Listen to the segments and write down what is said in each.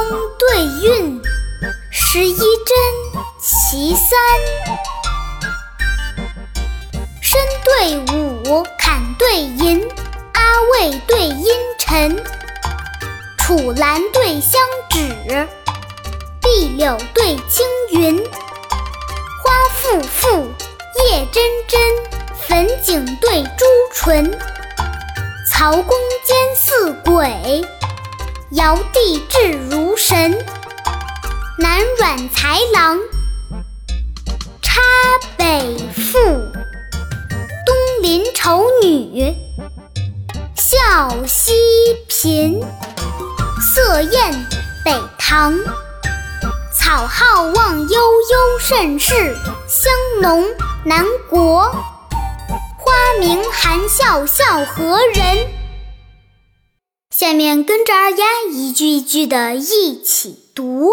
风对韵，十一真其三。申对午，坎对寅，阿未对阴辰，楚兰对香芷，碧柳对青云。花馥馥，叶蓁蓁，粉景对朱唇。曹公兼似鬼，尧帝至如神。南阮才郎插北赋，东邻丑女笑西嫔。色宴北堂，草浩望悠悠甚是，香浓南国。花明含笑笑何人？下面跟着二丫一句一句的一起读：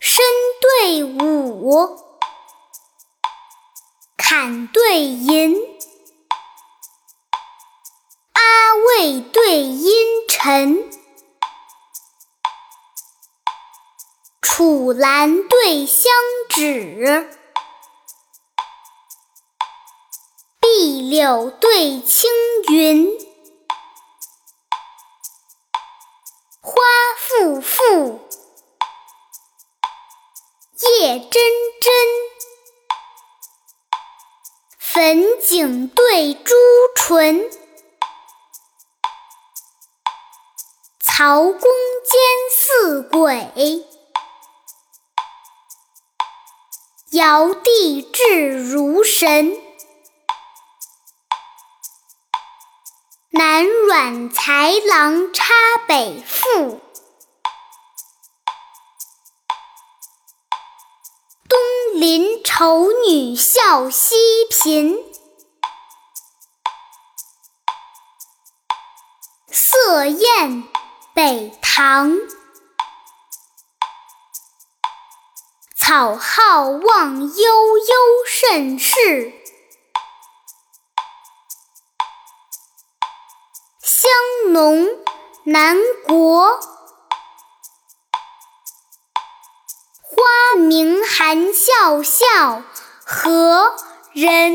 申对午，坎对寅，阿魏对阴沉，楚兰对香芷。碧柳对青云，馥馥，叶蓁蓁，粉颈对朱唇。曹公兼似鬼，尧帝至如神。南阮才郎插北赋，丑女笑西嫔。色宴北堂，草浩望悠悠甚是。香浓南国，花明谈笑笑何人？